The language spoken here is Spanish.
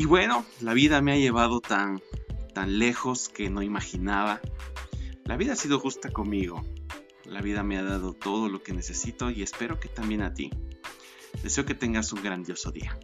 Y bueno, la vida me ha llevado tan, tan lejos que no imaginaba. La vida ha sido justa conmigo. La vida me ha dado todo lo que necesito y espero que también a ti. Deseo que tengas un grandioso día.